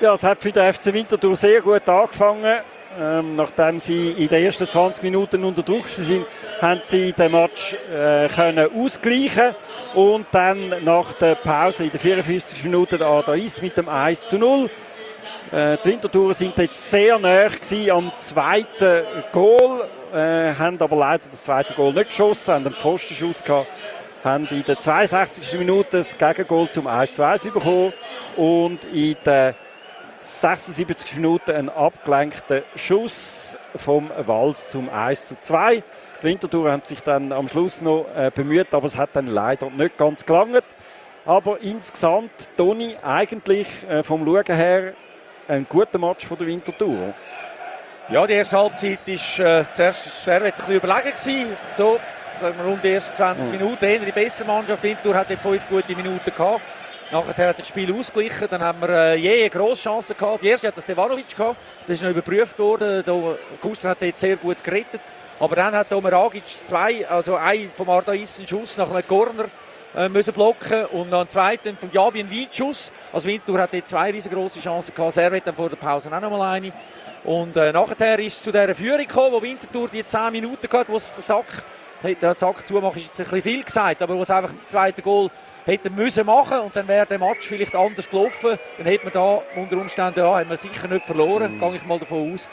Ja, es hat für den FC Winterthur sehr gut angefangen. Ähm, nachdem sie in den ersten 20 Minuten unter Druck sind, haben sie den Match äh, können ausgleichen und dann nach der Pause in der 54 Minuten Adais mit dem 1 zu 0. Äh, die Winterthurer sind jetzt sehr nah am zweiten Goal, äh, haben aber leider das zweite Goal nicht geschossen, haben einen Pfostenschuss gehabt, haben in der 62. Minute das Gegengoal zum 1 zu 1 bekommen und in der 76 Minuten ein abgelenkter Schuss vom Wals zum 1 zu 2. Die Winterthur haben sich dann am Schluss noch äh, bemüht, aber es hat dann leider nicht ganz gelangt. Aber insgesamt, Toni, eigentlich äh, vom Schauen her ein guter Match von der Winterthur. Ja, die erste Halbzeit war äh, zuerst sehr ein bisschen überlegen. Gewesen. So, sagen wir, rund die ersten 20 mhm. Minuten. Eher die bessere Mannschaft. Winterthur hat fünf gute Minuten gehabt. Nachher hat sich das Spiel ausgeglichen. Dann haben wir äh, je eine grosse Chance gehabt. Die erste hat Stevanovic gehabt. Das ist noch überprüft worden. Kuster hat dort sehr gut gerettet. Aber dann hat Omer Agic zwei, also ein vom Ardais Schuss nach einem Corner äh, müssen blocken und dann zweiten von Jabi ein Weitschuss. Also Winter hat dort zwei riesengroße Chancen gehabt. Servet dann vor der Pause auch noch mal eine. Und äh, nachher ist es zu dieser Führung gekommen, wo Winterthur die 10 Minuten gehabt, wo es den Sack, den Sack zumachen, ist jetzt ein bisschen viel gesagt, aber wo es einfach das zweite Goal hätte müssen machen und dann wäre der Match vielleicht anders gelaufen. Dann hätte man da unter Umständen ja, haben wir sicher nicht verloren, mhm. gehe ich mal davon aus.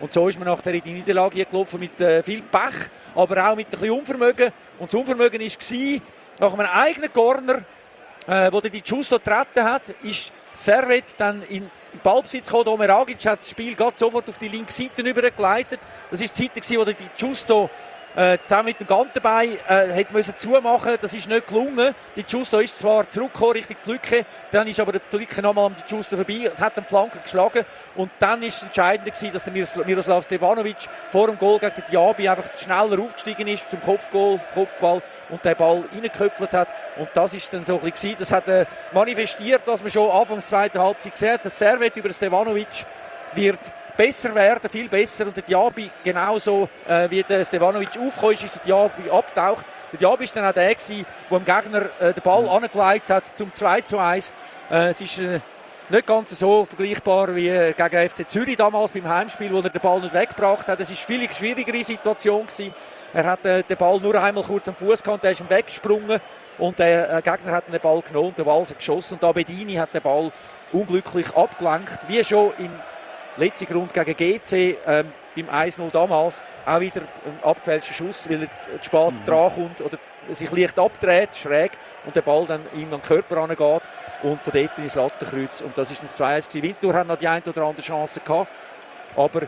Und so ist man nachher in die Niederlage gelaufen mit äh, viel Pech, aber auch mit ein bisschen Unvermögen. Und das Unvermögen war, nach einem eigenen Corner, äh, wo der die Giusto getreten hat, ist Servet dann in Ballbesitz gekommen. Omer Agic hat das Spiel sofort auf die linke Seite übergeleitet. Das war die Zeit, wo der die Giusto äh, zusammen mit dem Gantenbein äh, hat müssen zumachen. Das ist nicht gelungen. Die Giusto ist zwar zurückgekommen Richtung Flücke, dann ist aber der Flücke nochmal am die Giusto vorbei. Es hat den Flanker geschlagen und dann ist es entscheidend gewesen, dass der Miroslav Stevanovic vor dem Goal gegen Diaby einfach schneller aufgestiegen ist zum Kopfgoal, Kopfball und den Ball reingeköpfelt hat. Und das ist dann so ein bisschen, das hat äh, manifestiert, was man schon anfangs zweiter Halbzeit gesehen hat. Das Servet über Stevanovic wird besser werden, viel besser. Und der Diaby, genauso äh, wie der Stevanovic aufgekommen ist, ist der Diaby abtaucht. Der Diaby war dann auch der, der dem Gegner äh, den Ball mhm. angelegt hat zum 2 zu 1. Äh, es ist äh, nicht ganz so vergleichbar wie äh, gegen FC Zürich damals beim Heimspiel, wo er den Ball nicht weggebracht hat. Es war eine viel schwierigere Situation. Gewesen. Er hat äh, den Ball nur einmal kurz am Fuß gehabt, er ist weggesprungen und der äh, Gegner hat den Ball genommen und der Walser geschossen. Und da Bedini hat den Ball unglücklich abgelenkt, wie schon im letzte Grund gegen GC ähm, beim 1-0 damals auch wieder ein abgefälschter Schuss, weil er zu spät mhm. dran kommt oder sich leicht abdreht, schräg und der Ball dann ihm an den Körper angeht und von dort ins Lattenkreuz. Und das ist ein 2-1 Winter hat noch die eine oder andere Chance gehabt, aber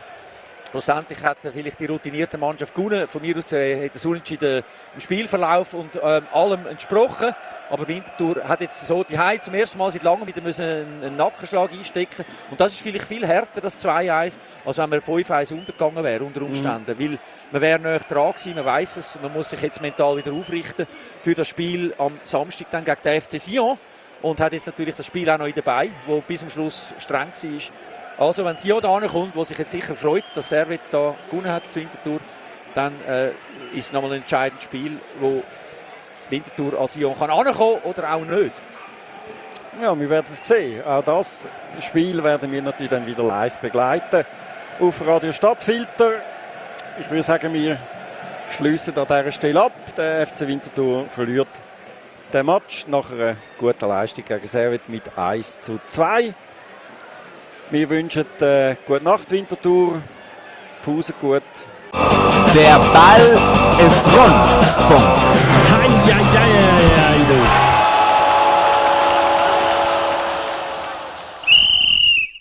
Schlussendlich hat vielleicht die routinierte Mannschaft gewonnen. Von mir aus gesehen hat das Unentschieden im Spielverlauf und ähm, allem entsprochen. Aber Winterthur hat jetzt so die Hause zum ersten Mal seit langem wieder müssen einen, einen Nackenschlag einstecken Und das ist vielleicht viel härter, das 2-1, als wenn man 5-1 untergegangen wäre unter Umständen. Mhm. Weil man wäre näher dran gewesen, man weiß es, man muss sich jetzt mental wieder aufrichten für das Spiel am Samstag dann gegen den FC Sion. Und hat jetzt natürlich das Spiel auch noch dabei, wo bis zum Schluss streng war. Also wenn Sion da kommt, wo sich jetzt sicher freut, dass Servet da gewonnen hat, Winterthur, dann äh, ist es nochmal ein entscheidendes Spiel, wo Winterthur an Sion kann ankommen oder auch nicht. Ja, wir werden es sehen. Auch das Spiel werden wir natürlich dann wieder live begleiten auf Radio Stadtfilter. Ich würde sagen, wir schließen an dieser Stelle ab. Der FC Winterthur verliert den Match nach einer guten Leistung gegen Servet mit 1 zu 2. Wir wünschen äh, gute Nacht, Winterthur. Pause gut. Der Ball ist rund. Punkt.